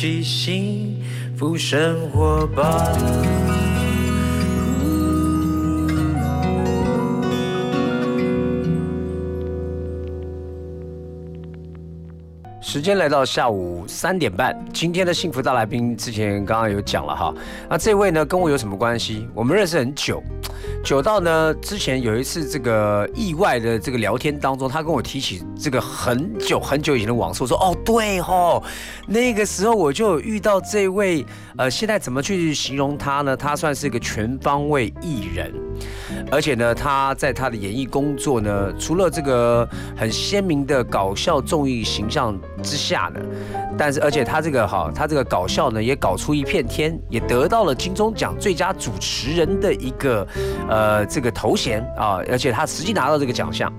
起幸福生活吧。时间来到下午三点半，今天的幸福大来宾之前刚刚有讲了哈，那这位呢跟我有什么关系？我们认识很久，久到呢之前有一次这个意外的这个聊天当中，他跟我提起这个很久很久以前的往事，我说哦对吼，那个时候我就遇到这位，呃，现在怎么去形容他呢？他算是一个全方位艺人。而且呢，他在他的演艺工作呢，除了这个很鲜明的搞笑综艺形象之下呢，但是而且他这个哈，他这个搞笑呢，也搞出一片天，也得到了金钟奖最佳主持人的一个呃这个头衔啊，而且他实际拿到这个奖项。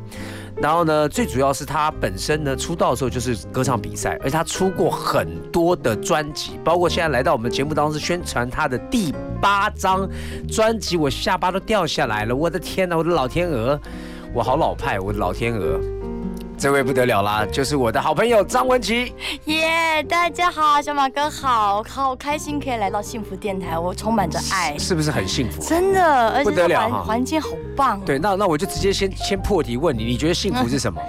然后呢，最主要是他本身呢出道的时候就是歌唱比赛，而且他出过很多的专辑，包括现在来到我们节目当中宣传他的第八张专辑，我下巴都掉下来了，我的天哪，我的老天鹅，我好老派，我的老天鹅。这位不得了啦，就是我的好朋友张文琪。耶，大家好，小马哥好，好开心可以来到幸福电台，我充满着爱，是不是很幸福？真的，而且环环境好棒。对，那那我就直接先先破题问你，你觉得幸福是什么？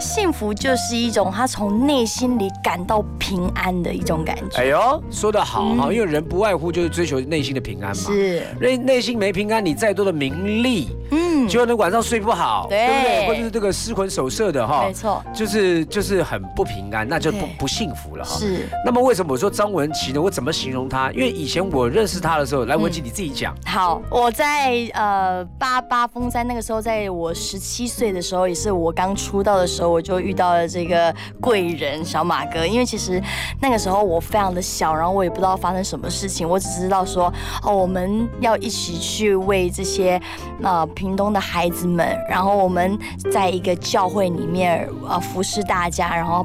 幸福就是一种他从内心里感到平安的一种感觉。哎呦，说得好哈，因为人不外乎就是追求内心的平安嘛。是，内内心没平安，你再多的名利，嗯，就可能晚上睡不好，对不对？或者是这个失魂守舍的哈，没错，就是就是很不平安，那就不不幸福了哈。是。那么为什么我说张文琪呢？我怎么形容他？因为以前我认识他的时候，来文琪你自己讲。好，我在呃八八峰山那个时候，在我十七岁的时候，也是我刚出道的时候。我就遇到了这个贵人小马哥，因为其实那个时候我非常的小，然后我也不知道发生什么事情，我只知道说哦，我们要一起去为这些呃屏东的孩子们，然后我们在一个教会里面呃服侍大家，然后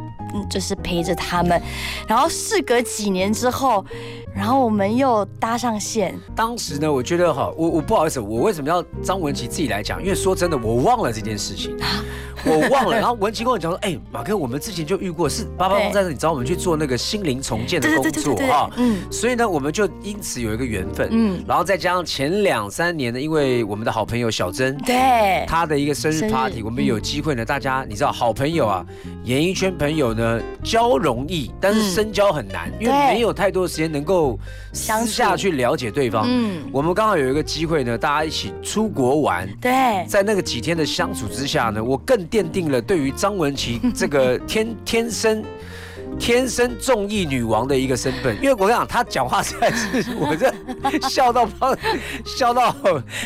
就是陪着他们，然后事隔几年之后。然后我们又搭上线。当时呢，我觉得哈，我我不好意思，我为什么要张文琪自己来讲？因为说真的，我忘了这件事情，我忘了。然后文琪跟我讲说，哎，马哥，我们之前就遇过，是八八风在这里找我们去做那个心灵重建的工作啊。嗯。所以呢，我们就因此有一个缘分。嗯。然后再加上前两三年呢，因为我们的好朋友小珍，对，她的一个生日 party，我们有机会呢，大家你知道，好朋友啊，演艺圈朋友呢，交容易，但是深交很难，因为没有太多的时间能够。私下去了解对方。嗯，我们刚好有一个机会呢，大家一起出国玩。对，在那个几天的相处之下呢，我更奠定了对于张文琪这个天 天生。天生综艺女王的一个身份，因为我跟你讲，她讲话实在是 我这笑到笑到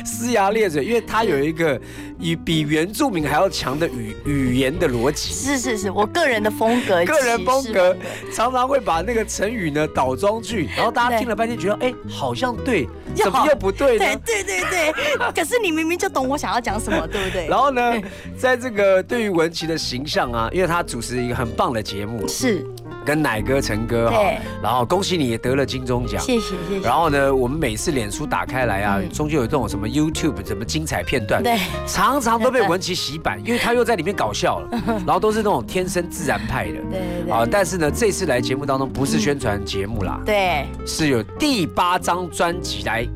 呲牙咧嘴，因为她有一个以比原住民还要强的语语言的逻辑。是是是，我个人的风格，个人风格常常会把那个成语呢倒装句，然后大家听了半天觉得哎好像对，怎么又不对呢？对对对对，可是你明明就懂我想要讲什么，对不对？然后呢，在这个对于文琪的形象啊，因为她主持一个很棒的节目，是。跟奶哥陈哥哈，然后恭喜你也得了金钟奖，谢谢谢谢。然后呢，我们每次脸书打开来啊，中间有这种什么 YouTube 什么精彩片段，对，常常都被文琪洗版，因为他又在里面搞笑了，然后都是那种天生自然派的，对。啊，但是呢，这次来节目当中不是宣传节目啦，对，是有第八张专辑来。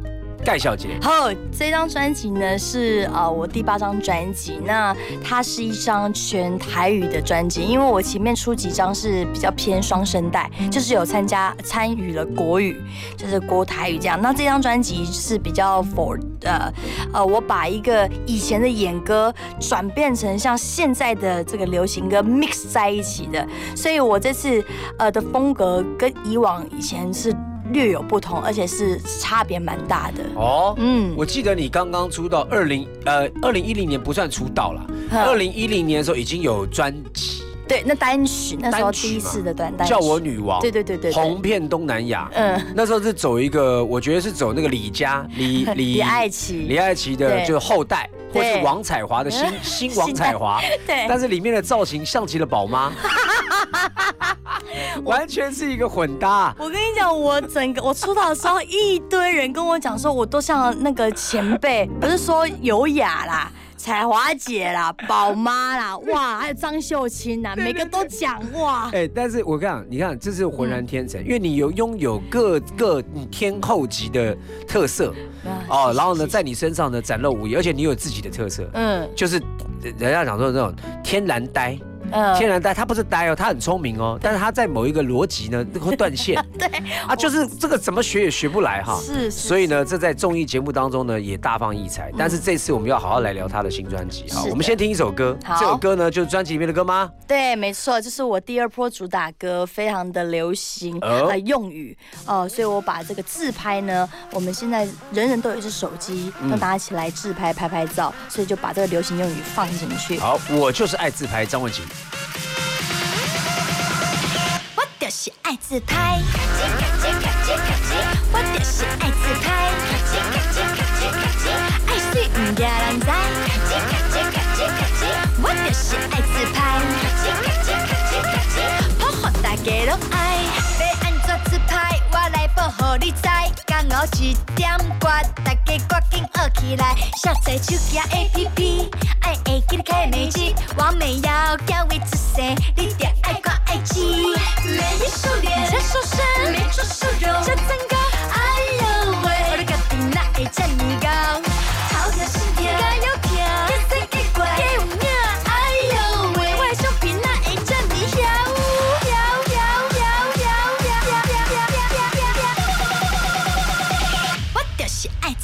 盖小姐，好，这张专辑呢是呃我第八张专辑，那它是一张全台语的专辑，因为我前面出几张是比较偏双声带，就是有参加参与了国语，就是国台语这样。那这张专辑是比较 for 呃呃，我把一个以前的演歌转变成像现在的这个流行歌 mix 在一起的，所以我这次呃的风格跟以往以前是。略有不同，而且是差别蛮大的哦。嗯，我记得你刚刚出道，二零呃二零一零年不算出道了，二零一零年的时候已经有专辑。对，那单曲那时候第一次的单单叫我女王。对对对对，红遍东南亚。嗯，那时候是走一个，我觉得是走那个李家李 李李爱琪李爱琪的就是后代，或是王彩华的新新王彩华。对，但是里面的造型像极了宝妈。完全是一个混搭。我跟你讲，我整个我出道的时候，一堆人跟我讲说，我都像那个前辈，不是说优雅啦。彩华姐啦、宝妈啦，哇，还有张秀清呐，每个都讲哇。哎，但是我跟你讲，你看这是浑然天成，因为你有拥有各个天后级的特色哦，然后呢，在你身上呢展露无遗，而且你有自己的特色，嗯，就是人家讲说那种天然呆。天然呆，他不是呆哦，他很聪明哦，但是他在某一个逻辑呢 会断线。对啊，就是这个怎么学也学不来哈。是，所以呢，这在综艺节目当中呢也大放异彩。但是这次我们要好好来聊他的新专辑啊。我们先听一首歌，这首歌呢就是专辑里面的歌吗？对，没错，就是我第二波主打歌，非常的流行呃用语哦，所以我把这个自拍呢，我们现在人人都有一只手机，都拿起来自拍拍拍照，所以就把这个流行用语放进去。好，我就是爱自拍，张文琪。是爱自拍，我就是爱自拍，爱水不惊人知，我就是爱自拍，好好大家拢爱，要安怎自拍，我来保护你知。刚好一点关，大家赶紧学起来，下载手机 APP，爱会记得开美机，完美要教会出色，你得爱看爱吃。美丽瘦脸，加瘦身，没做瘦肉，加增高。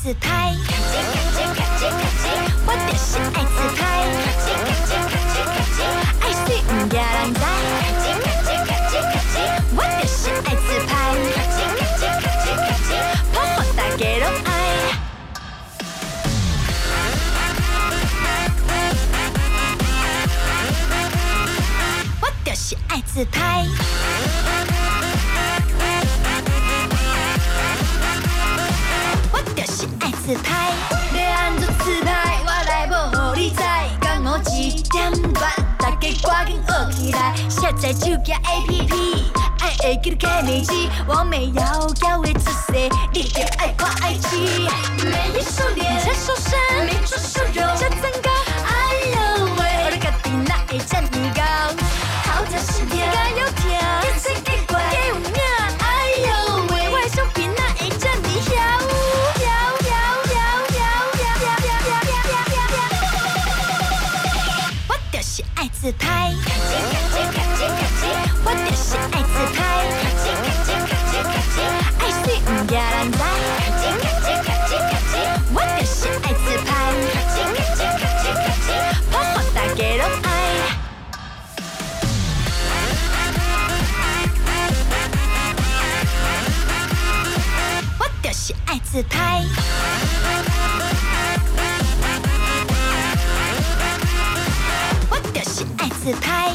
自拍，我就是爱自拍，爱水唔惊人知。我就是爱自拍，好好大家拢爱。我就是爱自拍，爱自拍。要按怎自拍，我来保护你知。刚好一点半，大家赶紧学起来，下载手机 APP，爱会记得开美机，完美要教会出色，你得爱看爱吃。美丽瘦脸，加瘦身，没做瘦肉，加增高。哎呦喂，我的家庭哪会这么高？好跳心跳，加油跳，天自拍。我就是爱自拍，爱水不惹人呆。我就是爱自拍，泡沫大家拢爱。我就是爱自拍。自拍。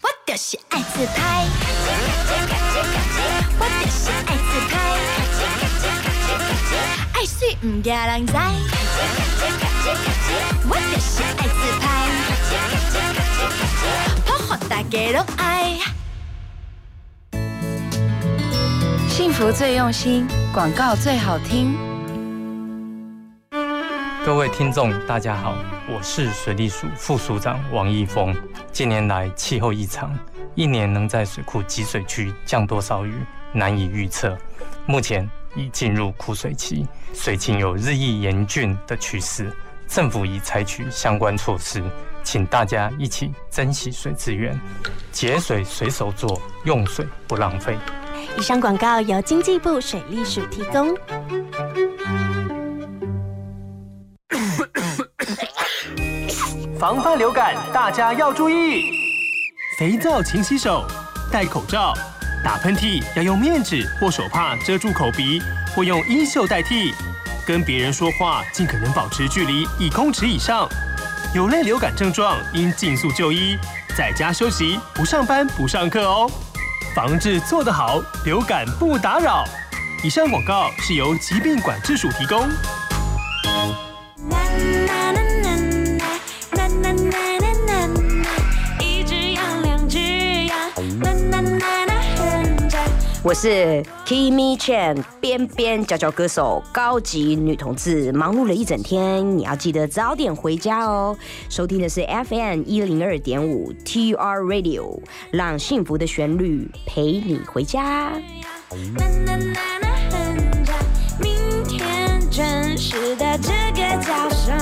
我就是爱自拍，我就是爱自拍，爱水唔惊人知，家拢爱。幸福最用心，广告最好听。各位听众，大家好，我是水利署副署长王义峰。近年来气候异常，一年能在水库集水区降多少雨难以预测。目前已进入枯水期，水情有日益严峻的趋势，政府已采取相关措施，请大家一起珍惜水资源，节水随手做，用水不浪费。以上广告由经济部水利署提供。防范流感，大家要注意：肥皂勤洗手，戴口罩，打喷嚏要用面纸或手帕遮住口鼻，或用衣袖代替。跟别人说话尽可能保持距离一公尺以上。有类流感症状应尽速就医，在家休息，不上班不上课哦。防治做得好，流感不打扰。以上广告是由疾病管制署提供。我是 Kimi Chan，边边角角歌手，高级女同志，忙碌了一整天，你要记得早点回家哦。收听的是 FM 一零二点五 TR Radio，让幸福的旋律陪你回家。明天准时的这个早上，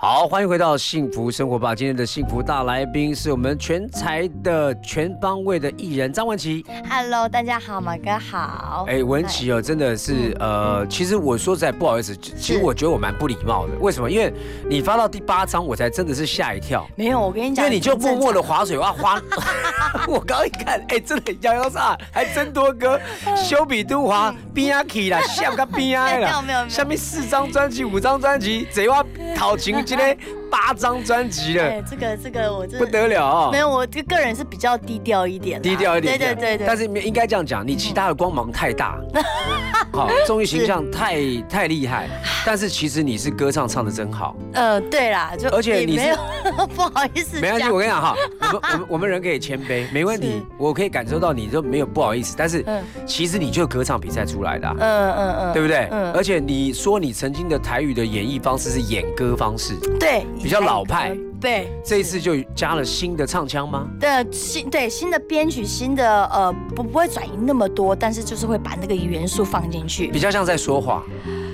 好，欢迎回到幸福生活吧。今天的幸福大来宾是我们全才的全方位的艺人张文琪。Hello，大家好，马哥好。哎，文琪哦，真的是呃，其实我说实在不好意思，其实我觉得我蛮不礼貌的。为什么？因为你发到第八张，我才真的是吓一跳。没有，我跟你讲，因为你就默默的划水，哇划！我刚一看，哎，真的摇摇煞，还真多歌，修比都华边啊去啦，像个边啊 没有啦，没有没有下面四张专辑、五张专辑，贼哇讨情今天八张专辑常。了。对，，这个这个我真不得了哦没。有，我这个人是比较低调一点，低调一点，对对对对。但是应该这样讲，你其他的光芒太大，好，综艺形象太太厉害，但是其实你是歌唱唱的真好，呃，对啦，就而且你是没有 不好意思，没关系，我跟你讲哈，我们 我们我们人可以谦卑，没问题，我可以感受到你就没有不好意思，但是嗯。其实你就歌唱比赛出来的啊、嗯嗯嗯，对不对？嗯。而且你说你曾经的台语的演绎方式是演歌方式，对，比较老派对，这一次就加了新的唱腔吗？的新对新的编曲，新的呃不不会转移那么多，但是就是会把那个元素放进去。比较像在说话，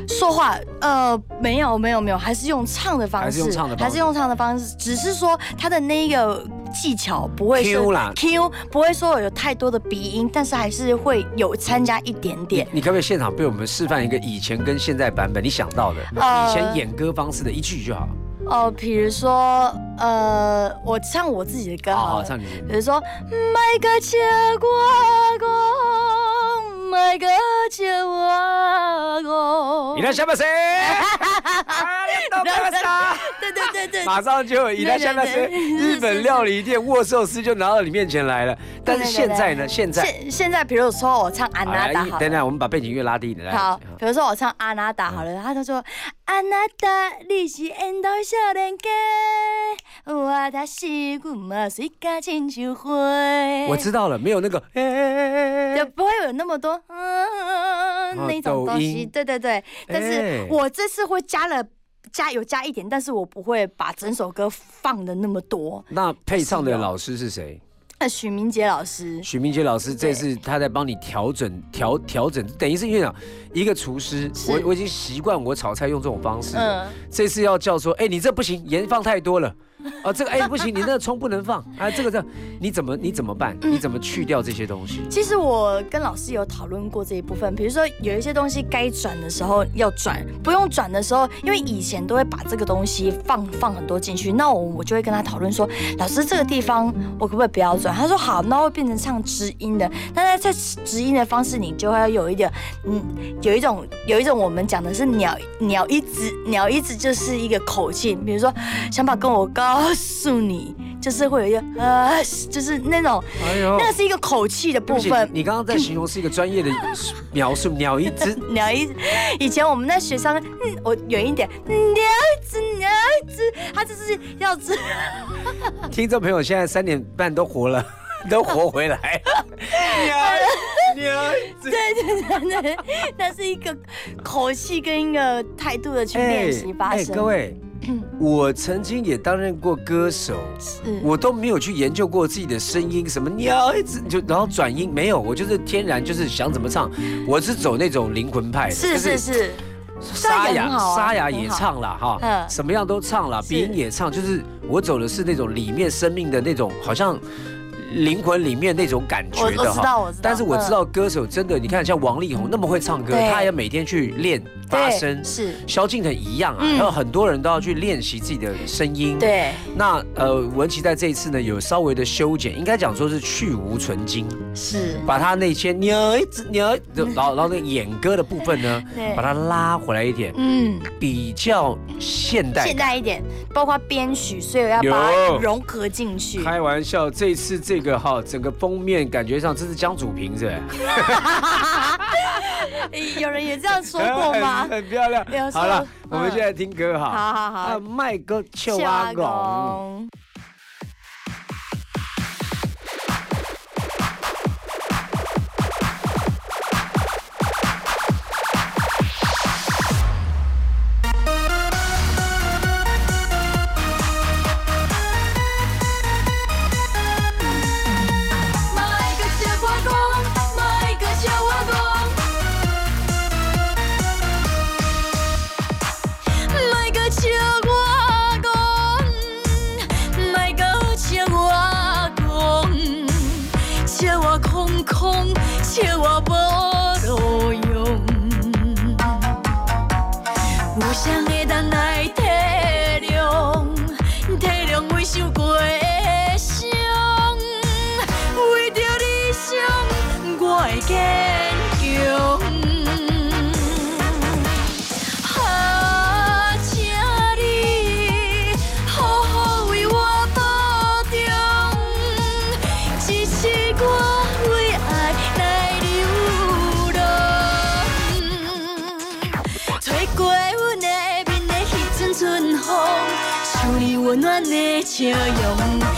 说话呃没有没有没有，还是用唱的方式，还是用唱的方式还是用唱的方式，只是说他的那个技巧不会是 Q 啦 Q 不会说有太多的鼻音，但是还是会有参加一点点。你可不可以现场被我们示范一个以前跟现在版本你想到的呃以前演歌方式的一句就好？哦，比如说呃，我唱我自己的歌好好好了，唱你的。比如说，卖个笑我讲，卖个笑我讲。你来下面谁？对对对对，马上就有伊拉下面谁？对对对日本料理店握寿司就拿到你面前来了。但是现在呢？现在现现在，比如说我唱安好来，娜达。等等，我们把背景音乐拉低一点来。好，比如说我唱阿娜达好了，他就说阿娜达你是缘投少年家，我的是亲像花。我知道了，没有那个，哎就不会有那么多嗯那种东西，对对对。但哎是我这次会加了加有加一点，但是我不会把整首歌放的那么多。那配唱的老师是谁？呃，许明杰老师，许明杰老师这次他在帮你调整调调整，等于是院长一个厨师，我我已经习惯我炒菜用这种方式，嗯，这次要叫说，哎，你这不行，盐放太多了。啊，这个哎不行，你那个葱不能放，啊，这个这你怎么你怎么办？你怎么去掉这些东西？其实我跟老师有讨论过这一部分，比如说有一些东西该转的时候要转，不用转的时候，因为以前都会把这个东西放放很多进去，那我我就会跟他讨论说，老师这个地方我可不可以不要转？他说好，那会变成唱直音的，但是在直音的方式，你就会有一点，嗯，有一种有一种我们讲的是鸟鸟一直鸟一直就是一个口气，比如说想把跟我告诉你，就是会有一个呃，就是那种。哎呦那个是一个口气的部分。你刚刚在形容是一个专业的描述，鸟一只。鸟一，以前我们在学上，嗯，我远一点，鸟一只，鸟一只，它就是要知，听众朋友现在三点半都活了，都活回来。对对对对，那是一个口气跟一个态度的去练习发哎，声。各位，我曾经也担任过歌手，我都没有去研究过自己的声音，什么鸟一直就然后转音没有，我就是天然就是想怎么唱，我是走那种灵魂派的，是是是，沙哑沙哑也唱了哈，嗯。什么样都唱了，是。鼻音也唱，就是我走的是那种里面生命的那种，好像灵魂里面那种感觉的知道我知道但是我知嗯。道歌手真的，你看像王力宏那么会唱歌，他也每天去练发声，是，萧敬腾一样啊，嗯还有很多人都要去练习自己的声音。。对，那呃，文琪在这一次呢，有稍微的修剪，应该讲说是去无存精，是，把他那些鸟一直鸟一只，然后然后那个演歌的部分呢，对把它拉回来一点，嗯。比较现代现。代一点，包括编曲，所以要把它融合进去。开玩笑，这一次这个哈，整个封面感觉上这是江祖平是不是？有人也这样说过吗很？很漂亮好了，我们嗯现在听歌哈。好好好啊，，麦哥秋阿公。笑容，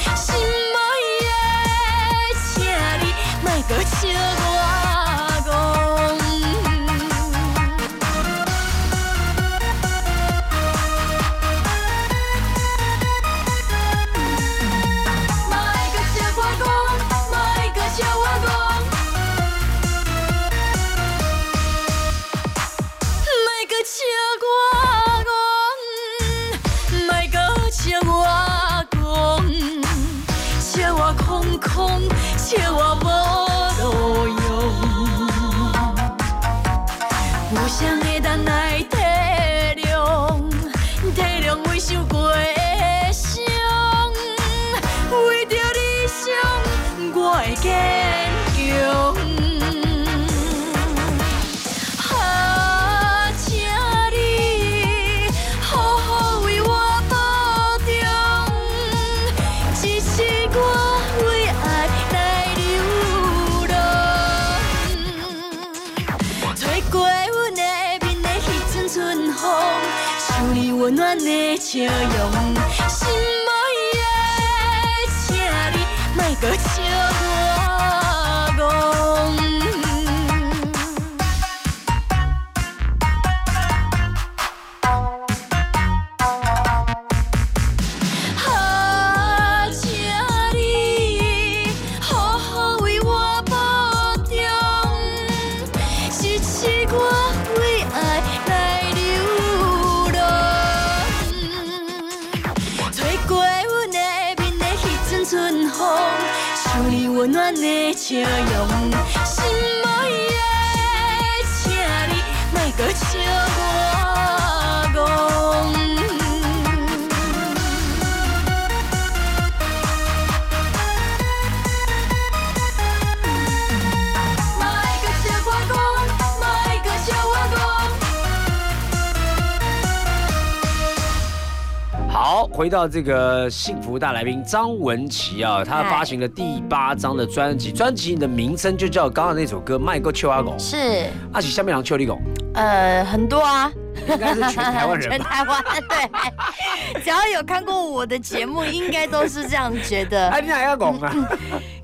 回到这个幸福大来宾张文琪啊，他嗨发行了第八张的专辑，专辑的名称就叫刚刚那首歌《卖个秋阿狗》，是，阿喜下面郎秋里狗，呃，很多啊。应该是全台湾人全？台湾对，只要有看过我的节目，应该都是这样觉得。哎，你还要拱啊？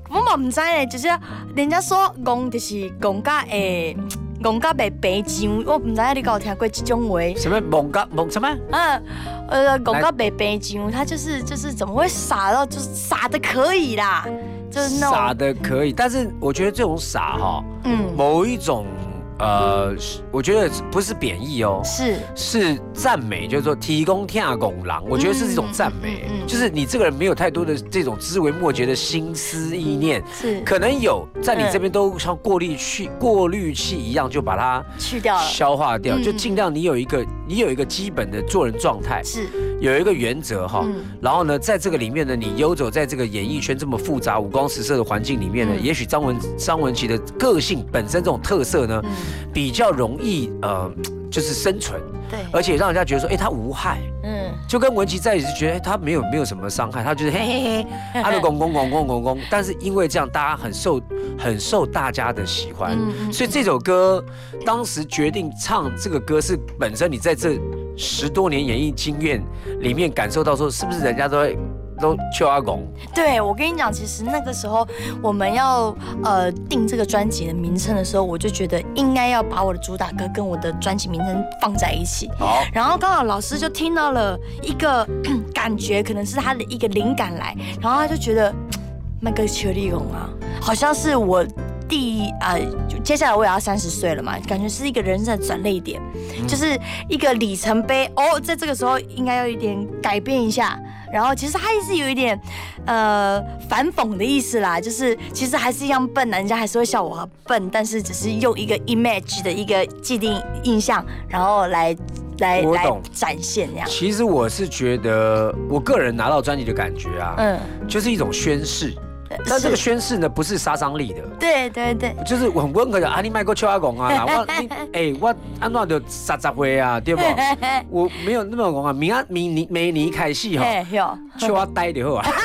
我嘛唔知咧，就是人家说戆就是戆甲诶，戆甲袂白上，我唔知你有听过这种话。什么猛嘎猛什么？嗯，呃，戆甲白白上，他就是就是怎么会傻到就是傻的可以啦，就是那傻的可以，但是我觉得这种傻哈，嗯某一种呃，我觉得不是贬义哦，是。是赞美，就是说提供天下拱狼，我觉得是一种赞美嗯嗯嗯，嗯。就是你这个人没有太多的这种枝微末节的心思意念，是。可能有在你嗯这边都像过滤器过滤器一样，就把它去掉了，消化掉，嗯。就尽量你有一个你有一个基本的做人状态，是。有一个原则哈嗯，然后呢，在这个里面呢，你游走在这个演艺圈这么复杂五光十色的环境里面呢，嗯。也许张文张文琪的个性本身这种特色呢，嗯。比较容易呃，就是生存，对，而且让人家觉得说，哎，他无害，嗯就跟文琪在一起，就觉得哎他没有没有什么伤害，他就是嘿嘿嘿，他就拱拱拱拱拱拱，但是因为这样，大家很受很受大家的喜欢，所以这首歌当时决定唱这个歌是本身你在这十多年演艺经验里面感受到说，是不是人家都会都求阿公？对，我跟你讲，其实那个时候我们要呃定这个专辑的名称的时候，我就觉得应该要把我的主打歌跟我的专辑名称放在一起。好，然后刚好老师就听到了一个感觉，可能是他的一个灵感来，然后他就觉得那个邱丽蓉啊，好像是我第呃，接下来我也要三十岁了嘛，感觉是一个人生的转捩点，就是一个里程碑哦，在这个时候应该要一点改变一下。然后其实他也是有一点，呃，反讽的意思啦，就是其实还是一样笨，人家还是会笑我笨，但是只是用一个 image 的一个既定印象，然后来来来我懂。展现这样。其实我是觉得，我个人拿到专辑的感觉啊，嗯，就是一种宣誓，但这个宣誓呢，不是杀伤力的。对对对，就是我很温和的啊，你卖过秋阿公啊，我你哎、我安怎就三十岁啊，对不？我没有那么讲啊，明啊明年明年开始吼，嘿哟，秋我呆就好啊。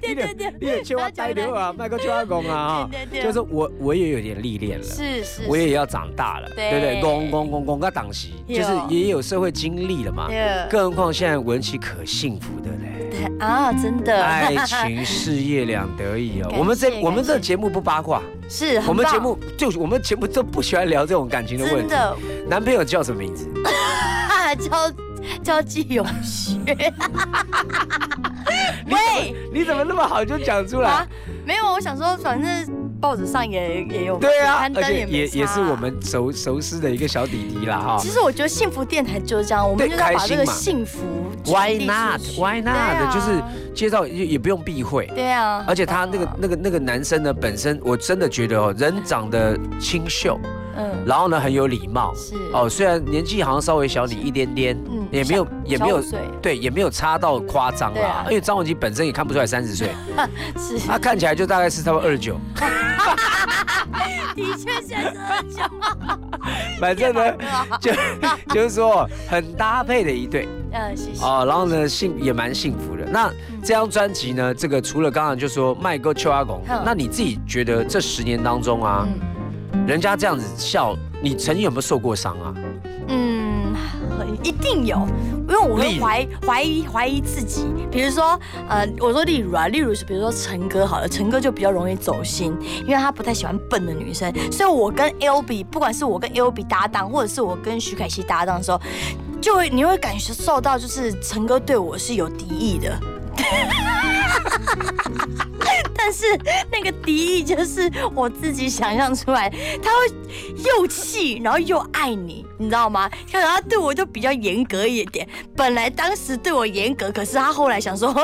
对对对，你的秋我呆就好啊，卖过秋阿公啊，对对对就是我我也有点历练了。是是，我也要长大了，对对不对？公公公公个党席，就是也有社会经历了嘛。对更何况现在文琪可幸福的 啊，真的，爱情事业两得意哦。我们这我们这节目不八卦，是我们节目就是我们节目都不喜欢聊这种感情的问题。真的男朋友叫什么名字？叫叫季永学，喂你怎么那么好就讲出来啊？，没有，我想说，反正报纸上也也有对啊，刊登而且也也是我。们熟熟识的一个小弟弟啦哈其。实我觉得幸福电台就是这样，我们对就是要把这个幸福 Why not? 去 Why not? 就是介绍也也不用避讳。对啊，而且他那个那个那个男生呢，本身我真的觉得哦，人长得清秀，嗯然后呢很有礼貌。是哦，虽然年纪好像稍微小你一点点，嗯也没有也没有对，也没有差到夸张啦啊。因为张文琪本身也看不出来三十岁，是，他看起来就大概是差不多二十九。的确现在是二九，反正呢，就 就是说很搭配的一对嗯，谢谢。哦，然后呢幸也蛮幸福的。那这张专辑呢，这个除了刚刚就说麦哥秋阿公嗯，那你自己觉得这十年当中啊，嗯人家这样子笑，你曾经有没有受过伤啊？嗯，一定有，因为我会怀怀疑怀疑自己。比如说，呃，我说例如啊，例如是比如说陈哥好了，陈哥就比较容易走心，因为他不太喜欢笨的女生，所以我跟 L B，不管是我跟 L B 搭档，或者是我跟徐凯熙搭档的时候，就会你会感受到就是陈哥对我是有敌意的。但是那个敌意就是我自己想象出来，他会又气，然后又爱你，你知道吗？可能他对我就比较严格一点。本来当时对我严格，可是他后来想说，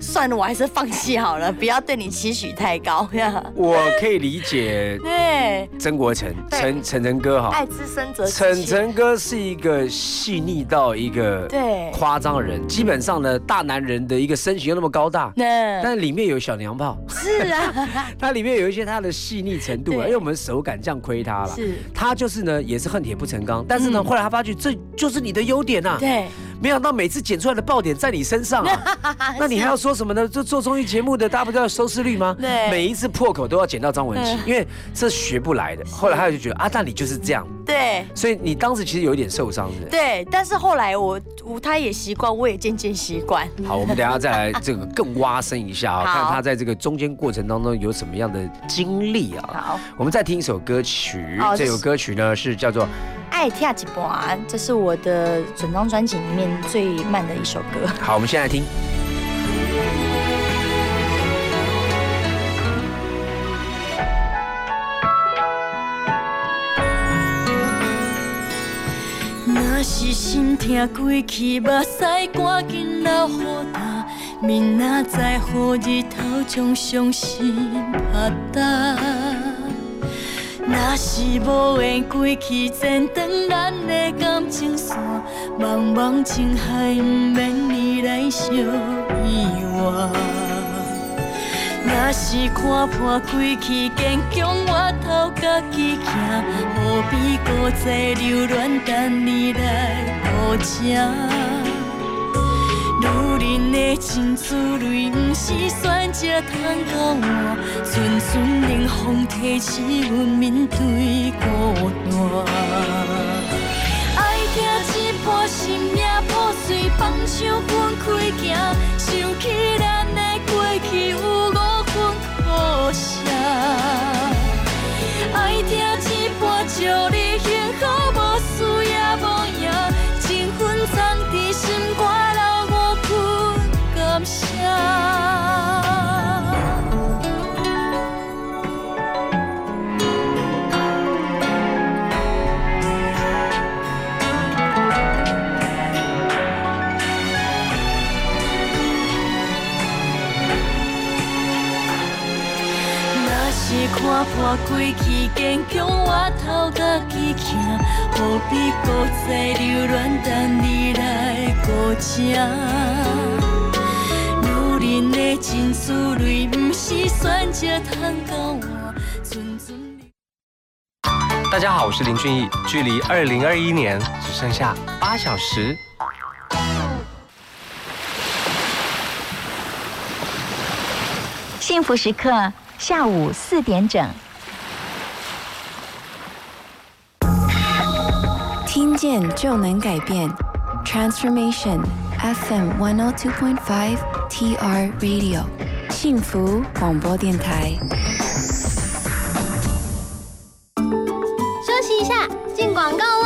算了，我还是放弃好了，不要对你期许太高。我可以理解对，曾国成对陈陈晨哥哈，爱之深则陈之切。晨哥是一个细腻到一个对，夸张的人，基本上呢，大男人的一个身形又那么高大。那但里面有小娘炮，是啊，它里面有一些它的细腻程度啊，因为我们手感这样亏它了。是，它就是呢，也是恨铁不成钢，但是呢，嗯。后来他发觉这就是你的优点呐、对，没想到每次剪出来的爆点在你身上啊，那你还要说什么呢？就做综艺节目的，大家不都要收视率吗？对每一次破口都要剪到张文琪嗯，因为这学不来的。后来他就觉得啊，那你就是这样，对。所以你当时其实有一点受伤的。对，但是后来我我他也习惯，我也渐渐习惯。好，我们等一下再来这个更挖深一下啊，看他在这个中间过程当中有什么样的经历啊。好，我们再听一首歌曲哦，这首歌曲呢是叫做爱跳几半，这是我的整张专辑里面最慢的一首歌。好，我们先来听。若是心痛过去，目屎赶紧流雨干，明仔载予日头将伤心拍干。若是无缘归去，剪断咱的感情线，茫茫情海，毋免你来相依偎。若是看破归去，坚强我头家己行，何必孤坐留恋等你来渡情？女人的真滋味，不是选择通交换，阵阵冷风提起阮面对孤单。爱听一半心命破碎，放手分开行，想起了去坚强，我头家己行，何必搁再留恋等你来顾正？女人的真滋味，不是选择通到换，寸寸。大家好，我是林俊逸，距离二零二一年只剩下八小时。幸福时刻，下午四点整。听见就能改变，Transformation FM one oh two point five TR Radio，幸福广播电台。休息一下，进广告喽。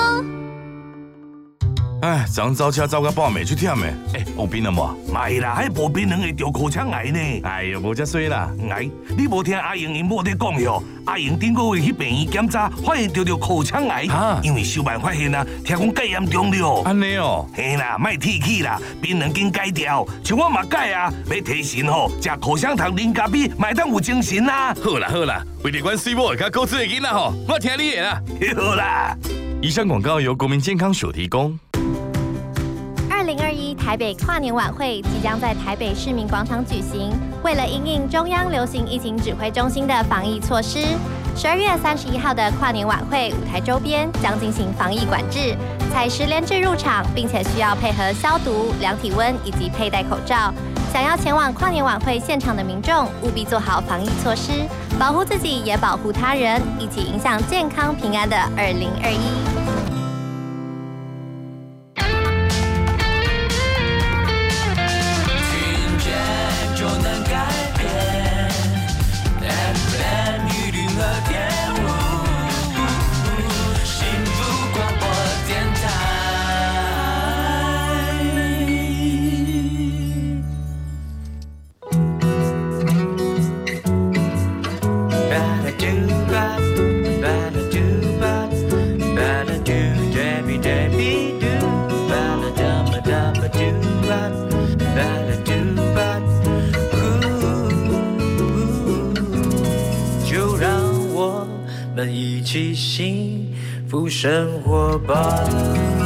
哎，昨走车走到半暝，出忝的。哎，有病了无？卖啦，迄无病能会得口腔癌呢。哎呦，无遮衰啦。哎，你无听阿英因某在讲哟？阿英顶个月去病院检查，发现得着口腔癌，因为小办发现啊，听讲介严重了。安尼哦，嘿啦，卖提起啦，槟榔紧改掉，像我嘛改啊，要提神吼，食口香糖、啉咖啡，买当有精神啦。好啦好啦，为了阮水某甲高子的囡仔吼，我听你的啦。好啦，以上广告由国民健康署提供。台北跨年晚会即将在台北市民广场举行。为了应应中央流行疫情指挥中心的防疫措施，十二月三十一号的跨年晚会舞台周边将进行防疫管制，采实联制入场，并且需要配合消毒、量体温以及佩戴口罩。想要前往跨年晚会现场的民众，务必做好防疫措施，保护自己也保护他人，一起影响健康平安的二零二一。幸福生活吧。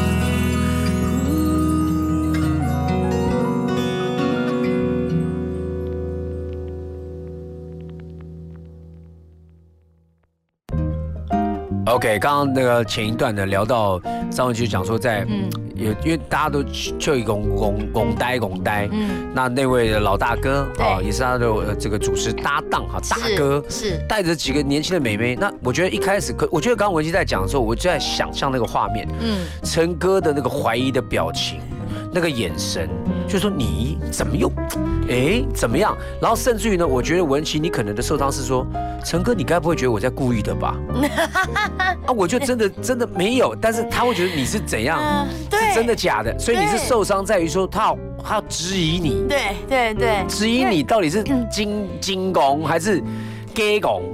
OK，刚刚那个前一段呢，聊到张文就讲说在，嗯。有因为大家都就一拱拱拱呆拱呆，嗯，那那位的老大哥啊，对也是他的呃这个主持搭档哈，大哥是。带着几个年轻的美眉。那我觉得一开始，可我觉得刚刚文姬在讲的时候，我就在想象那个画面，嗯，陈哥的那个怀疑的表情，那个眼神，就说你怎么又，哎，怎么样？然后甚至于呢，我觉得文琪你可能的受伤是说，陈哥你该不会觉得我在故意的吧？啊，我就真的真的没有，但是他会觉得你是怎样，是真的假的，所以你是受伤在于说他要他要质疑你，对对对，质疑你到底是精精工还是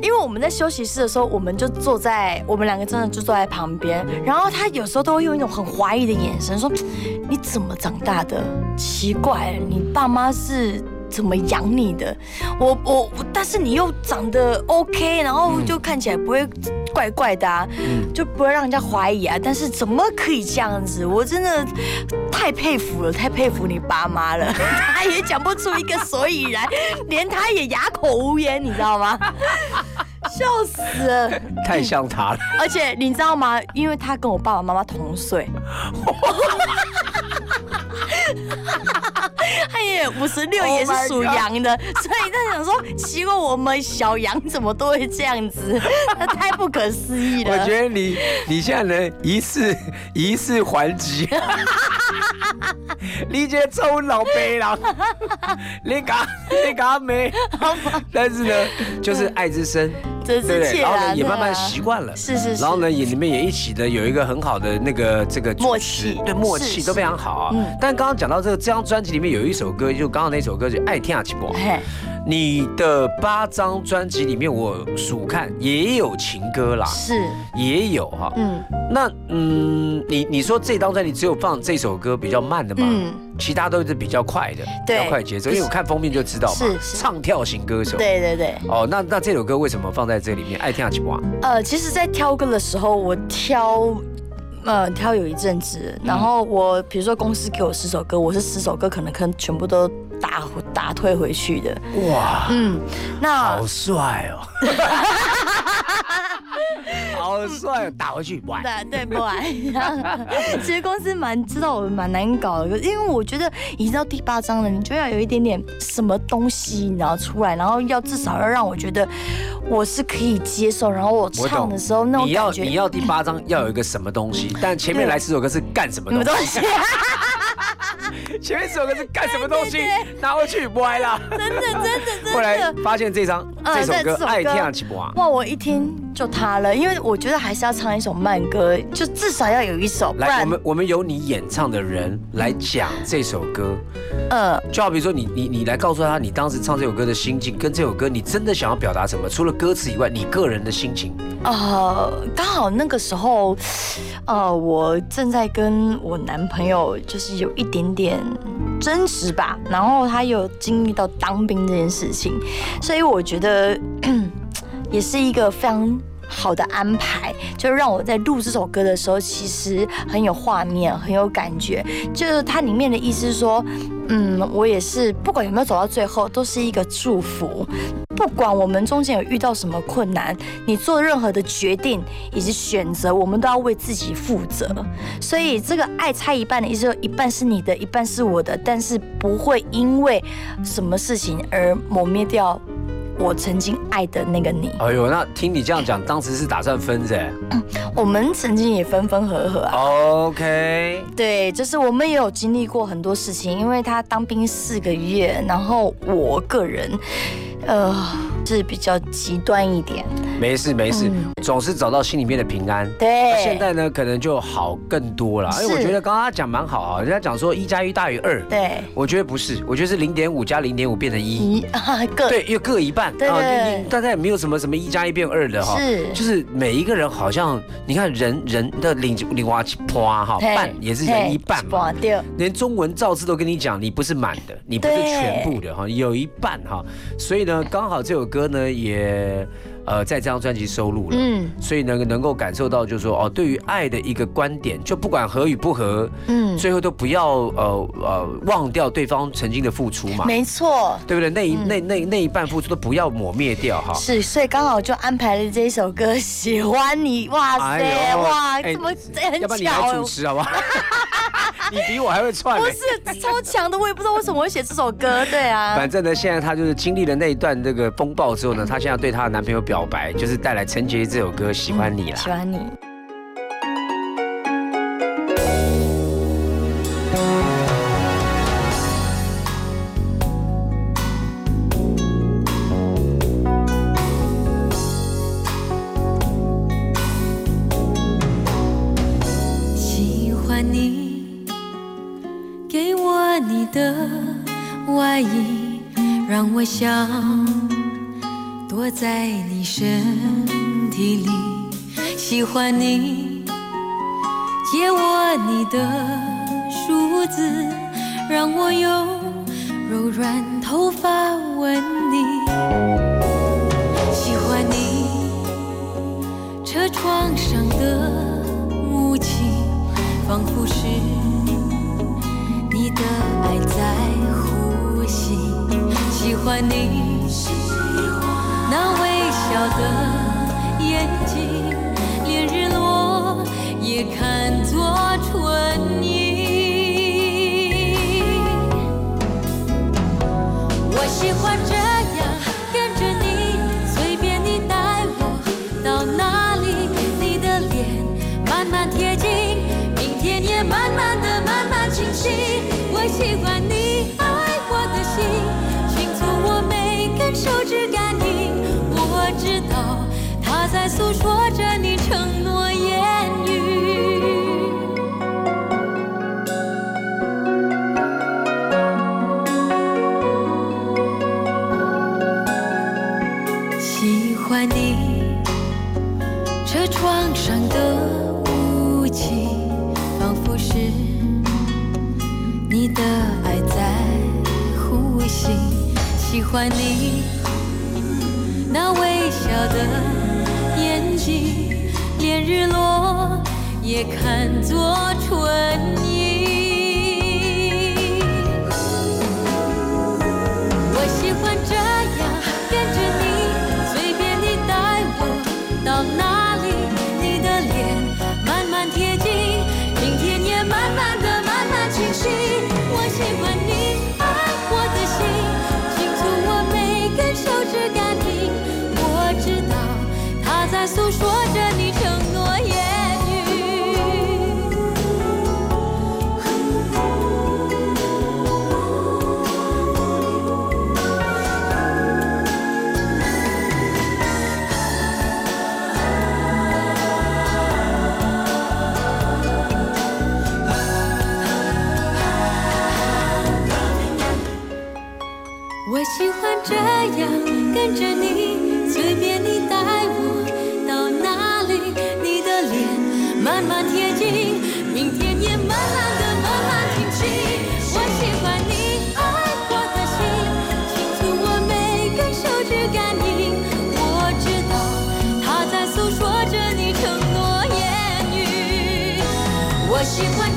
因为我们在休息室的时候，我们就坐在我们两个真的就坐在旁边，然后他有时候都会用一种很怀疑的眼神说：“你怎么长大的？奇怪，你爸妈是怎么养你的？我我我，但是你又长得 OK，然后就看起来不会怪怪的啊，就不会让人家怀疑啊。但是怎么可以这样子？我真的太佩服了，太佩服你爸妈了。他也讲不出一个所以然，连他也哑口无言，你知道吗？笑死了！太像他了。而且你知道吗？因为他跟我爸爸妈妈同岁，他也五十六 Oh 也是属羊的，所以在想说，奇怪，我们小羊怎么都会这样子？那太不可思议了。我觉得你你现在呢疑似疑似还击，你这臭老白狼，你嘎你嘎没？但是呢，就是爱之深。这对不对？然后呢，也慢慢习惯了，是是是然后呢，也你们也一起的有一个很好的那个这个默契对默契都非常好啊嗯。但刚刚讲到这个这张专辑里面有一首歌，就刚刚那首歌就《爱听啊起波》。嘿，你的八张专辑里面，我数看也有情歌啦，是，也有哈。嗯那嗯，你你说这张专辑只有放这首歌比较慢的吗？嗯，其他都是比较快的，比对较快节奏。因为我看封面就知道嘛，是是唱跳型歌手。。对对对。哦，那那这首歌为什么放在这里面？爱听啊起波。呃，其实，在挑歌的时候，我挑。呃，挑有一阵子，然后我比如说公司给我十首歌，我是十首歌可能可能全部都打打退回去的。哇，嗯，那好帅哦！好帅哦，打回去玩。对对不然，其实公司蛮知道我蛮难搞的，因为我觉得已经到第八章了，你就要有一点点什么东西，你要出来，然后要至少要让我觉得我是可以接受，然后我唱的时候那种你要感觉，你要第八章要有一个什么东西，但前面来十首歌是干什么什么东西？？前面这首歌是干什么东西？拿回去歪了。真的真的真的后来。发现这张呃这首歌对这首歌爱听啊。哇！我一听就塌了，因为我觉得还是要唱一首慢歌，就至少要有一首，来，我，们我们由你演唱的人来讲这首歌，嗯，就好比说你你你来告诉他你当时唱这首歌的心境，跟这首歌你真的想要表达什么？除了歌词以外，你个人的心情。呃，刚好那个时候，呃，我正在跟我男朋友就是有一点点真实吧，然后他又经历到当兵这件事情，所以我觉得 也是一个非常。好的安排，就让我在录这首歌的时候，其实很有画面，很有感觉。就是它里面的意思是说，嗯，我也是不管有没有走到最后，都是一个祝福。不管我们中间有遇到什么困难，你做任何的决定以及选择，我们都要为自己负责。所以这个爱拆一半的意思，一半是你的，一半是我的，但是不会因为什么事情而抹灭掉我曾经爱的那个你。哎呦，那听你这样讲，当时是打算分噻我们曾经也分分合合啊。？OK，对，就是我们也有经历过很多事情，因为他当兵四个月，然后我个人，呃，是比较极端一点。没事没事，嗯。总是找到心里面的平安。对。那现在呢，可能就好更多了。因为我觉得刚刚他讲蛮好啊，人家讲说一加一大于二，对，我觉得不是，我觉得是零点五加零点五变成一。各。对，又各一半，对。大概也没有什么什么一加一变二的哈，是。就是每一个人好像，你看人人的零零花趴哈，半也是人一半嘛。嘿，对，连中文造字都跟你讲，你不是满的，你不是全部的哈，有一半哈，所以呢，刚好这首歌呢也呃在这张专辑收录了，嗯所以能能够感受到就是说哦，对于爱的一个观点，就不管合与不合，嗯，最后都不要呃呃忘掉对方曾经的付出嘛，没错。对不对？那一嗯那那那一半付出都不要抹灭掉哈。是，所以刚好就安排了这一首歌《喜欢你》。哇塞，哎哇，哎怎么这很要不然你巧来主持好不好？你比我还会串不。是超强的，我也不知道为什么会写这首歌。对啊，反正呢，现在她就是经历了那一段这个风暴之后呢，她现在对她的男朋友表白，就是带来陈洁仪这首歌《喜欢你》啦。喜欢你。喜欢你，给我你的外衣，让我想躲在你身体里。喜欢你，借我你的梳子，让我用柔软头发吻你。喜欢你。车窗上的雾气，仿佛是你的爱在呼吸。喜欢你那微笑的眼睛连日落也看作唇印我喜欢这诉说着你承诺言语。喜欢你车窗上的雾气，仿佛是你的爱在呼吸。喜欢你那微笑的连日落也看作春意。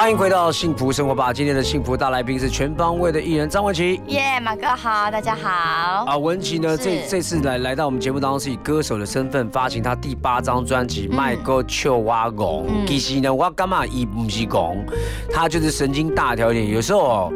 欢迎回到幸福生活吧。今天的幸福大来宾是全方位的艺人张文琪。耶，马哥好，大家好。啊，文琪呢，是这这次来来到我们节目当中，是以歌手的身份发行他第八张专辑《麦哥秋蛙拱》。嗯其实呢，我干嘛伊不是拱，他就是神经大条一点。有时候哦，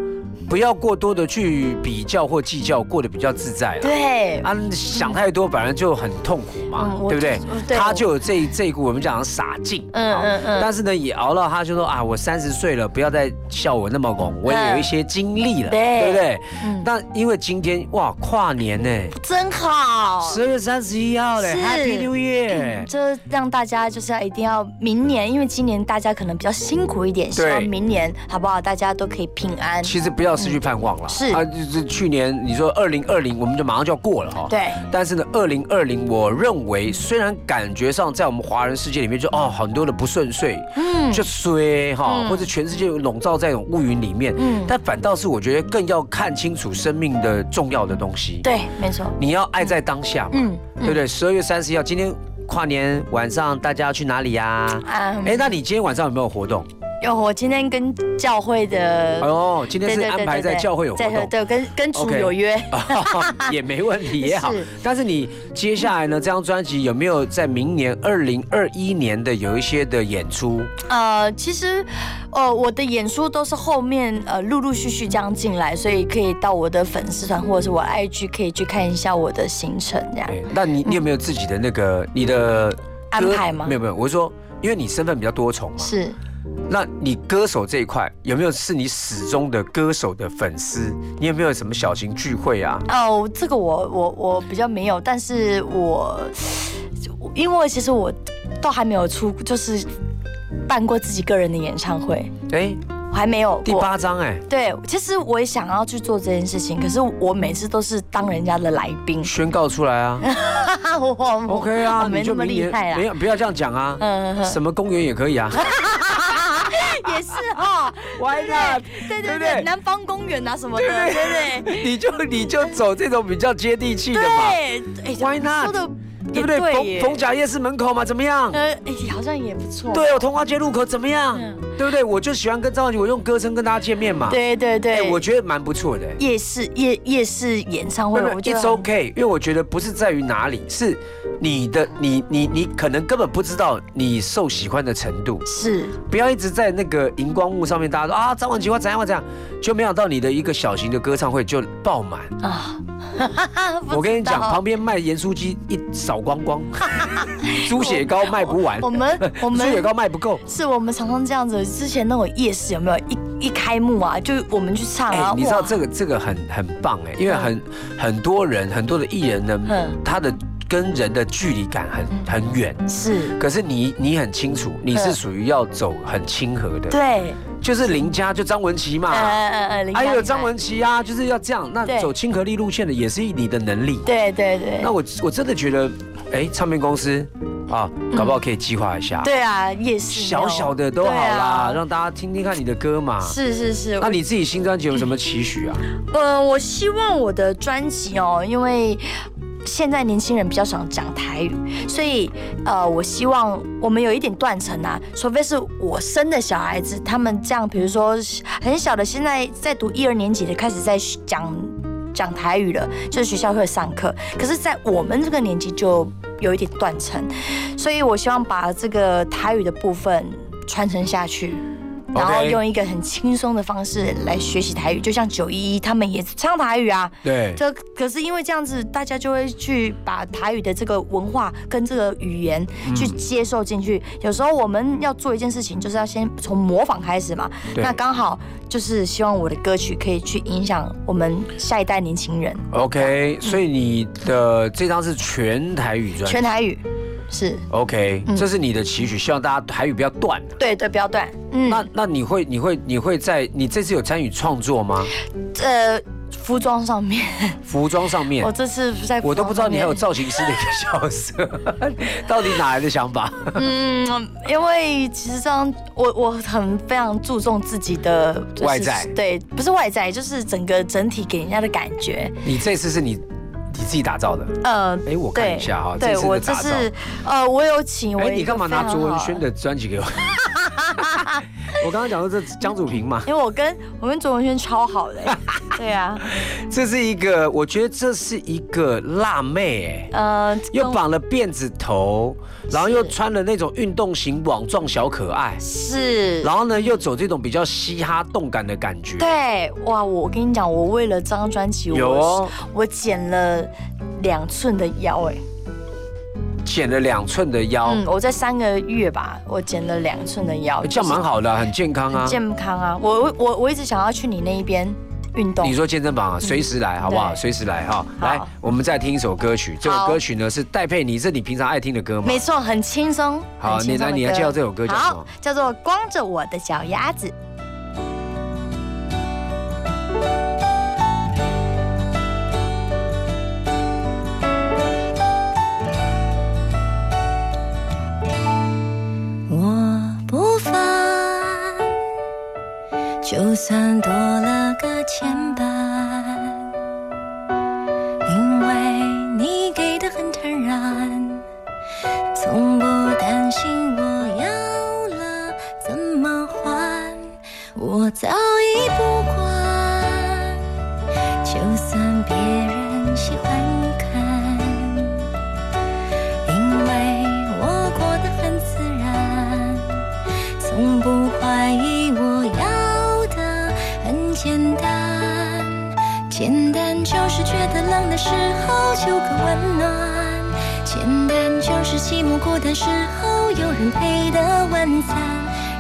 不要过多的去比较或计较，过得比较自在啦。对，啊，想太多反而就很痛苦嘛，嗯对不对他就有这这一股我们讲的傻劲，嗯嗯嗯但是呢，也熬到他就说啊，我三十岁了，不要再笑我那么拱，我也有一些经历了，嗯对对不对？嗯那因为今天哇，跨年呢，真好。十二月三十一号嘞，Happy New Year！这让大家就是要一定要明年，因为今年大家可能比较辛苦一点，希望明年好不好？大家都可以平安。其实不要失去盼望了，是。啊，就是去年你说二零二零，我们就马上就要过了哈，对。但是呢，二零二零，我认为虽然感觉上在我们华人世界里面就哦很多的不顺遂，嗯。就衰哈，嗯。或者全世界笼罩在一种乌云里面，嗯。但反倒是我觉得更要看清楚生命的重要的东西，，对，没错。你要爱在当下嘛，嗯，对不对？十二月三十一号，今天跨年晚上大家要去哪里呀？啊哎，那你今天晚上有没有活动？有我今天跟教会的，哦，今天是安排在教会有活动。在对，跟跟主有约。也没问题也好，但是你接下来呢？这张专辑有没有在明年二零二一年的有一些的演出？呃，其实，呃，我的演出都是后面呃陆陆续续这样进来，所以可以到我的粉丝团或者是我的 IG 可以去看一下我的行程这样。哎，那你你有没有自己的那个你的安排吗没有没有，我是说，因为你身份比较多重嘛，是，那你歌手这一块有没有是你始终的歌手的粉丝？你有没有什么小型聚会啊？哦，这个我我我比较没有，但是我因为其实我都还没有出，就是办过自己个人的演唱会，哎，我还没有第。八张哎，对，其实我也想要去做这件事情，可是我每次都是当人家的来宾。宣告出来啊 我我，OK 啊，没那么厉害啦没。有不要这样讲啊，嗯，嗯什么公园也可以啊。也是哈 Why not？对对对不对对，南方公园啊什么的，对对对 你就你就走这种比较接地气的嘛。对，哎 Why not？说的对不对？逢逢甲夜市门口嘛，怎么样？呃，哎，好像也不错。对哦，通化街路口怎么样？对不对？我就喜欢跟张婉琪，我用歌声跟大家见面嘛。对对对，哎，我觉得蛮不错的。夜市夜夜市演唱会，我觉得 It's OK，因为我觉得不是在于哪里，是你的你你你可能根本不知道你受喜欢的程度。是，不要一直在那个荧光幕上面，大家说啊张婉琪我怎样我怎样，就没想到你的一个小型的歌唱会就爆满啊！我跟你讲，旁边卖盐酥鸡一扫光光，猪血糕卖不完，我们我们 猪血糕卖不够，是我们常常这样子。之前那种夜市有没有一一开幕啊，就我们去唱啊？你知道这个这个很很棒哎，因为很很多人很多的艺人呢，他的。跟人的距离感很很远，是。可是你你很清楚，你是属于要走很亲和的，对。就是林家就张文琪嘛，还有张文琪啊，就是要这样。那走亲和力路线的也是你的能力。对对对。那我我真的觉得，哎，唱片公司啊，搞不好可以计划一下。对啊，也是。小小的都好啦，让大家听听看你的歌嘛。是是是。那你自己新专辑有什么期许啊？呃，我希望我的专辑哦，因为。现在年轻人比较少讲台语，所以呃，我希望我们有一点断层啊，除非是我生的小孩子，他们这样，比如说很小的，现在在读一二年级的，开始在讲讲台语了，就是学校会上课，可是，在我们这个年纪就有一点断层，所以我希望把这个台语的部分传承下去。然后用一个很轻松的方式来学习台语，就像九一一他们也唱台语啊。对。这可是因为这样子，大家就会去把台语的这个文化跟这个语言去接受进去。有时候我们要做一件事情，就是要先从模仿开始嘛。那刚好就是希望我的歌曲可以去影响我们下一代年轻人。OK，所以你的这张是全台语专辑。全台语。是，OK，这是你的期许，希望大家台语不要断。对对，不要断。嗯，那那你会你会你会在你这次有参与创作吗？呃，服装上面。服装上面。我这次在，我都不知道你还有造型师的一个角色，到底哪来的想法？嗯，因为其实这样，我我很非常注重自己的外在，对，不是外在，就是整个整体给人家的感觉。你这次是你。你自己打造的，呃，哎，我看一下哈，对我这是，呃，我有请，哎，你干嘛拿卓文萱的专辑给我？我刚刚讲的这江祖平嘛，因为我跟我跟卓文萱超好的，对啊，这是一个，我觉得这是一个辣妹，哎，呃，又绑了辫子头，然后又穿了那种运动型网状小可爱，是，然后呢又走这种比较嘻哈动感的感觉，对，哇，我跟你讲，我为了这张专辑，有哦，我剪了两寸的腰，哎。减了两寸的腰，嗯，我在三个月吧，我减了两寸的腰，这样蛮好的，很健康啊，健康啊，我我我一直想要去你那一边运动。你说健身房啊，随时来好不好？随时来哈，来，我们再听一首歌曲，这首歌曲呢是戴佩妮，是你平常爱听的歌吗？没错，很轻松。好，你来，你来介绍这首歌叫什么？叫做《光着我的脚丫子》。就算多冷的时候求个温暖，简单就是寂寞孤单时候有人陪的晚餐，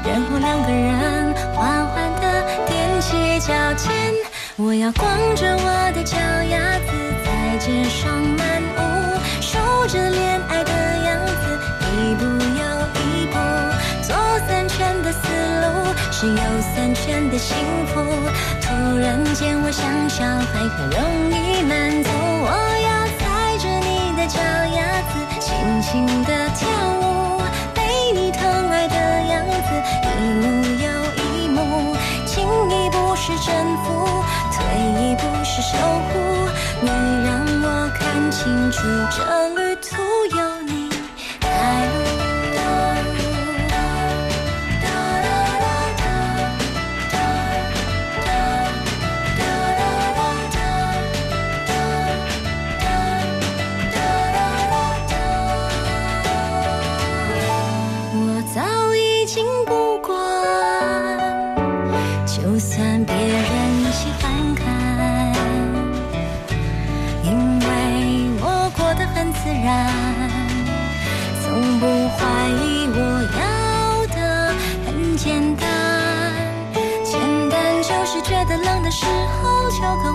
然后两个人缓缓地踮起脚尖，我要光着我的脚丫子在街上漫舞，数着恋爱的样子，一步又一路是右三圈的幸福。突然间，我像小孩，很容易满足。我要踩着你的脚丫子，轻轻地跳舞，被你疼爱的样子，一幕又一幕。进一步是征服，退一步是守护。你让我看清楚这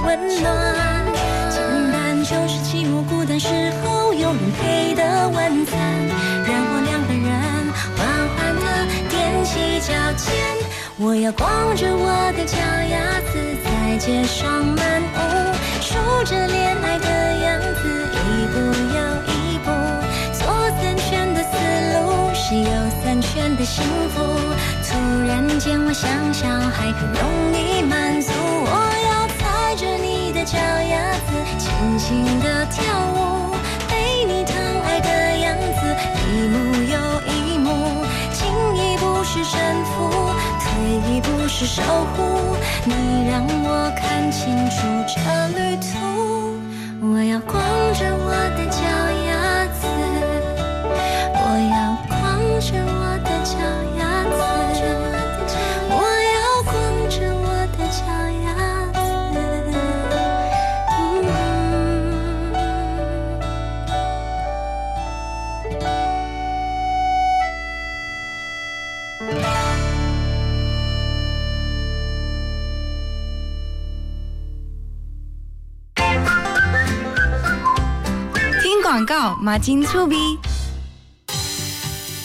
温暖，简单就是寂寞孤单时候有人。陪的晚餐，然后两个人缓缓的踮起脚尖，我要光着我的脚丫子在街上漫舞，数着恋爱的样子，一步又一步，左三圈的思路是右三圈的幸福。突然间，我想想还很容易满足，小鸭子，轻轻地跳舞，被你疼爱的样子，一幕又一幕，进一步是征服，退一步是守护。你让我看清楚这旅途，我要光着我的脚告，马金粗逼。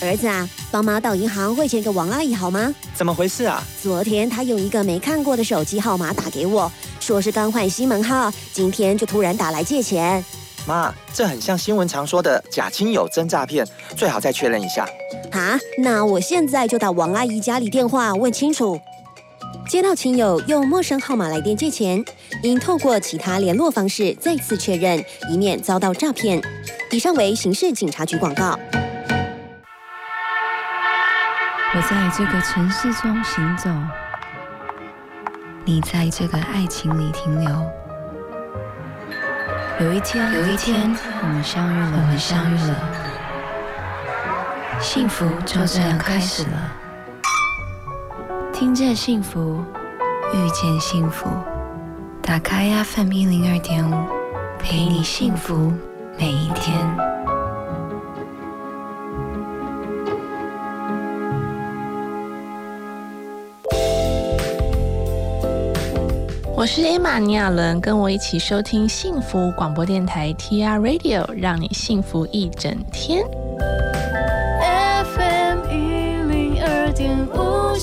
儿子啊，帮妈到银行汇钱给王阿姨好吗？怎么回事啊？昨天她用一个没看过的手机号码打给我，说是刚换新门号，今天就突然打来借钱。妈，这很像新闻常说的假亲友真诈骗，最好再确认一下。啊，那我现在就打王阿姨家里电话问清楚。接到亲友用陌生号码来电借钱，应透过其他联络方式再次确认，以免遭到诈骗。以上为刑事警察局广告。我在这个城市中行走，你在这个爱情里停留。有一天，有一天，我们相遇了，我们相遇了，幸福就这样开始了。听见幸福，遇见幸福，打开 FM 一零二点五，陪你幸福每一天。我是艾玛尼亚伦，跟我一起收听幸福广播电台 TR Radio，让你幸福一整天。FM 一零二点五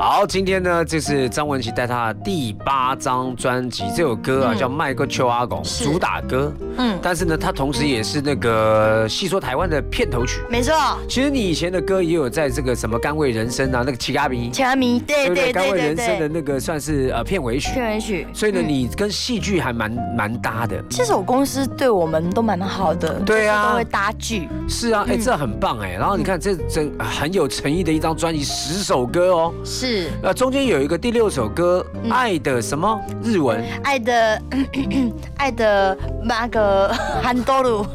好，今天呢，这是张文琪带他的第八张专辑，这首歌啊、嗯叫《麦克秋阿拱》，是主打歌。嗯，但是呢，它同时也是那个《戏说台湾》的片头曲。没错，其实你以前的歌也有在这个什么《甘味人生》啊，那个《奇嘎米》，奇阿米，对对对甘味人生的那个算是呃片尾曲。片尾曲。所以呢，嗯你跟戏剧还蛮蛮搭的。其实我公司对我们都蛮好的，对啊都会搭剧。是啊，哎、嗯这很棒哎。然后你看，这真很有诚意的一张专辑，十首歌哦。是呃，中间有一个第六首歌，嗯爱的什么日文？爱的 爱的那个 韩多鲁，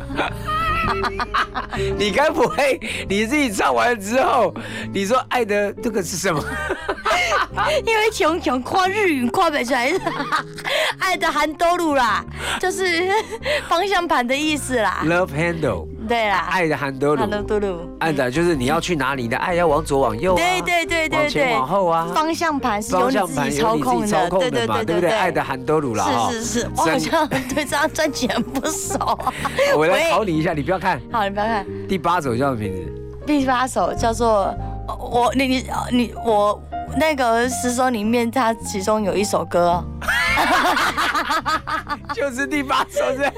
你该不会你自己唱完之后，你说爱的这个是什么？因为穷穷跨日语跨不出来，爱的韩多鲁啦，就是 方向盘的意思啦。Love handle，对啦，爱的韩多鲁韩，多鲁。爱的就是你要去哪里，你的爱要往左往右、啊，对对对对往前，往后啊，方向盘是由你自己操控的对对对不对？爱的韩多鲁啦，是是是，我好像对这张专辑很不熟啊。我来考你一下，你不要看好，你不要看第八首叫什么名字？第八首叫做呃我你你你我那个十首里面，它其中有一首歌。哦，就是第八首是，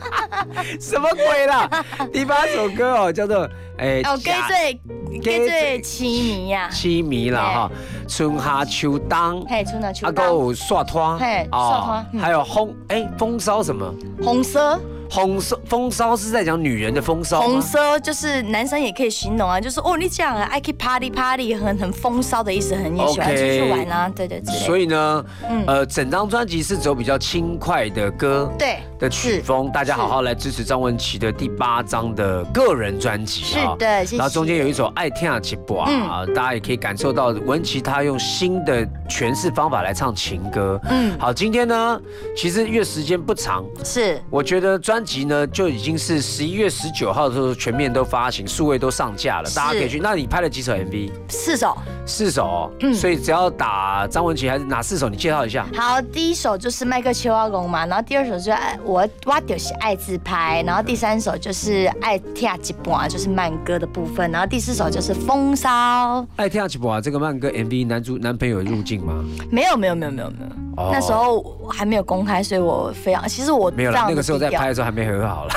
什么鬼啦？第八首歌哦，叫做哎哦，跟最跟最痴迷呀，凄迷啦哈，春夏秋冬，嘿，春夏秋啊，还冬，有刷拖，嘿刷拖嗯。还有风哎风骚什么？红色。风骚风骚是在讲女人的风骚吗？红色就是男生也可以形容啊，就是哦，你讲啊，爱去 party party，很很风骚的意思，很也喜欢出去玩啊，对对之类。所以呢，嗯。呃，整张专辑是走比较轻快的歌，对的曲风，大家好好来支持张文琪的第八张的个人专辑是的，谢谢。然后中间有一首《爱听啊起播》啊，大家也可以感受到文琪他用新的诠释方法来唱情歌。嗯，好，今天呢，其实因为时间不长，是，我觉得专辑呢就已经是十一月十九号的时候全面都发行，数位都上架了，大家可以去。那你拍了几首 MV？四首，四首。嗯，所以只要打张文琪还是哪四首？你介绍一下。好，第一首就是麦克秋阿龙嘛，然后第二首就是爱我挖丢是爱自拍，然后第三首就是爱跳吉波，就是慢歌的部分，然后第四首就是风骚。爱跳吉波这个慢歌 MV 男主男朋友入境吗？没有没有没有没有没有，那时候还没有公开，所以我非常其实我没有了，那个时候在拍的时候还没和好 了。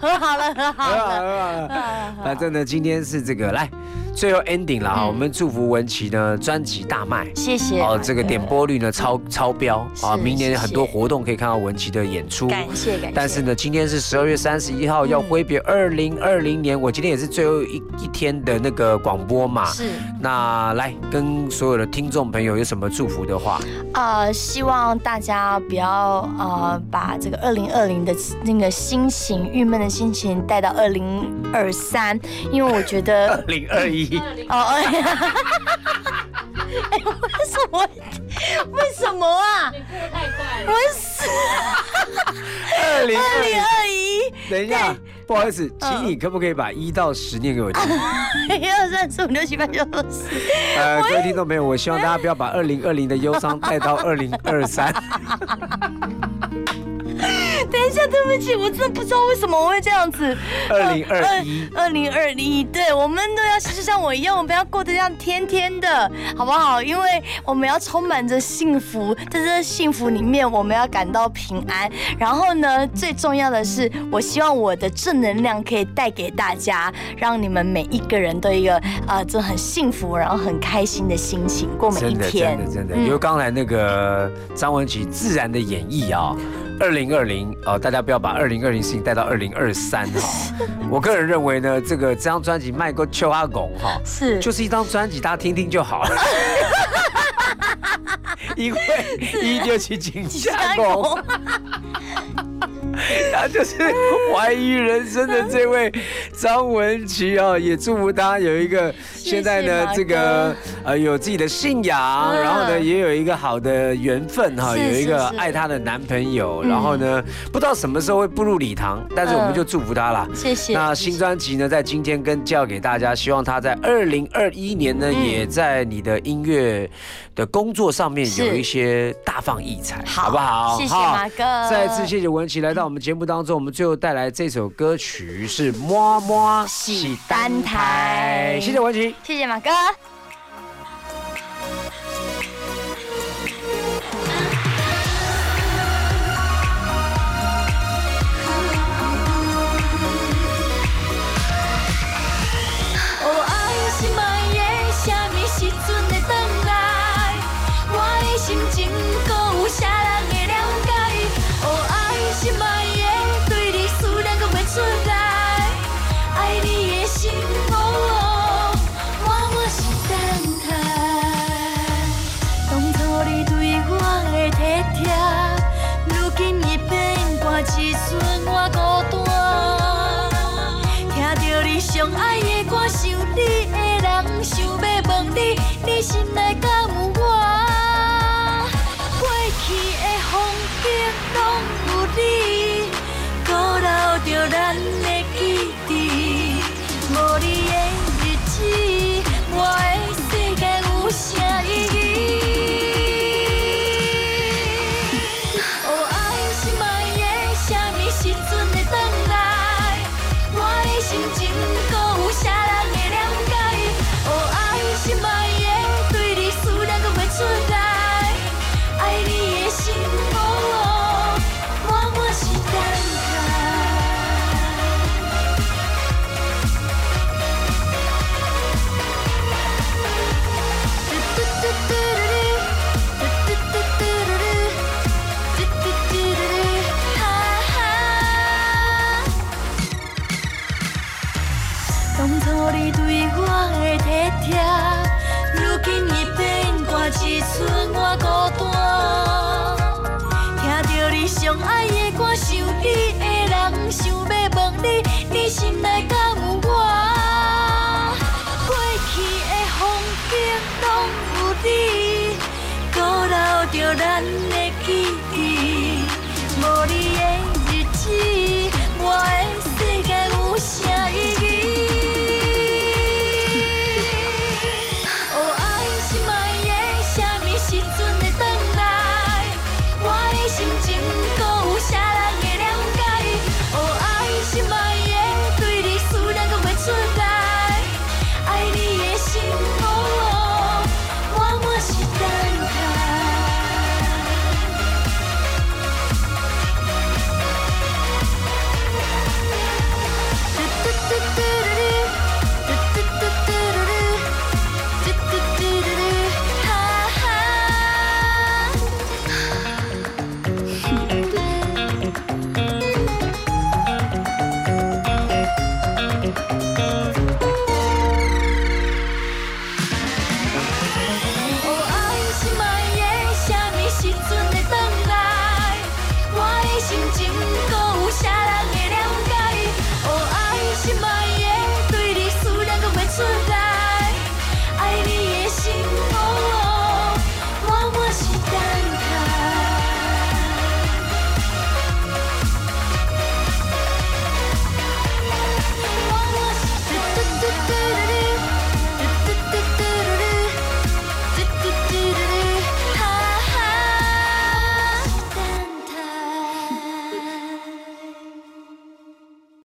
和好了，和好了，和好了。反正呢，今天是这个来。最后 ending 了哈，我们祝福文琪呢专辑大卖，谢谢哦，这个点播率呢超超标啊，明年很多活动可以看到文琪的演出，感谢感谢。但是呢，今天是十二月三十一号，要挥别二零二零年，我今天也是最后一一天的那个广播嘛，是。那来跟所有的听众朋友有什么祝福的话？呃，希望大家不要呃把这个二零二零的那个心情郁闷的心情带到二零二三，因为我觉得 二零二一。哦，哎呀，哎，为什么？为什么啊？你过得太快了。我死。二零二零二一。等一下，不好意思，请你可不可以把一到十念给我听？一二三四五六七八九十。呃，各位听众朋友，我希望大家不要把二零二零的忧伤带到二零二三。等一下，对不起，我真的不知道为什么我会这样子。二零二一，二零二一，对，我们都要就像我一样，我们要过得这样天天的，好不好？因为我们要充满着幸福，在这幸福里面，我们要感到平安。然后呢，最重要的是，我希望我的正能量可以带给大家，让你们每一个人都一个啊，这很幸福，然后很开心的心情过每一天。真的，真的，真的。因为刚才那个张文琪自然的演绎啊。二零二零啊，大家不要把二零二零事情带到二零二三哈。我个人认为呢，这个这张专辑卖过秋阿拱哈，是就是一张专辑，大家听听就好了。因为一六七金夏公。他就是怀疑人生的这位张文琪啊，也祝福他有一个现在呢这个呃有自己的信仰，然后呢也有一个好的缘分哈，有一个爱他的男朋友，然后呢不知道什么时候会步入礼堂，但是我们就祝福他了。谢谢。那新专辑呢在今天跟教给大家，希望他在二零二一年呢也在你的音乐的工作上面有一些大放异彩，好不好？谢谢马哥。再次谢谢文琪来到我们节目当中，我们最后带来这首歌曲是《摸摸喜单台》，谢谢文琪，谢谢马哥。着咱的记